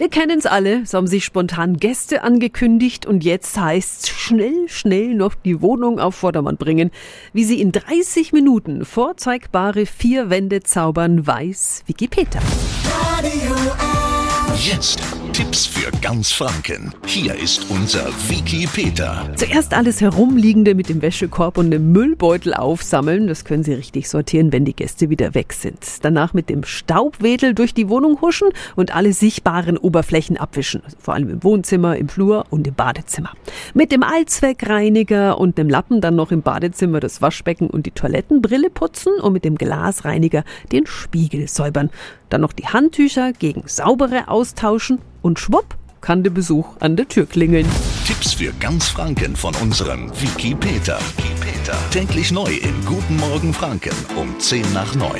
Wir kennen's alle, es haben sich spontan Gäste angekündigt und jetzt heißt's schnell, schnell noch die Wohnung auf Vordermann bringen. Wie sie in 30 Minuten vorzeigbare vier Wände zaubern, weiß Wikipedia. Jetzt Tipps für ganz Franken. Hier ist unser Wiki Peter. Zuerst alles Herumliegende mit dem Wäschekorb und dem Müllbeutel aufsammeln. Das können Sie richtig sortieren, wenn die Gäste wieder weg sind. Danach mit dem Staubwedel durch die Wohnung huschen und alle sichtbaren Oberflächen abwischen. Also vor allem im Wohnzimmer, im Flur und im Badezimmer. Mit dem Allzweckreiniger und dem Lappen dann noch im Badezimmer das Waschbecken und die Toilettenbrille putzen und mit dem Glasreiniger den Spiegel säubern. Dann noch die Handtücher gegen saubere austauschen und schwupp kann der Besuch an der Tür klingeln. Tipps für ganz Franken von unserem Wiki Peter. Täglich neu in Guten Morgen Franken um 10 nach 9.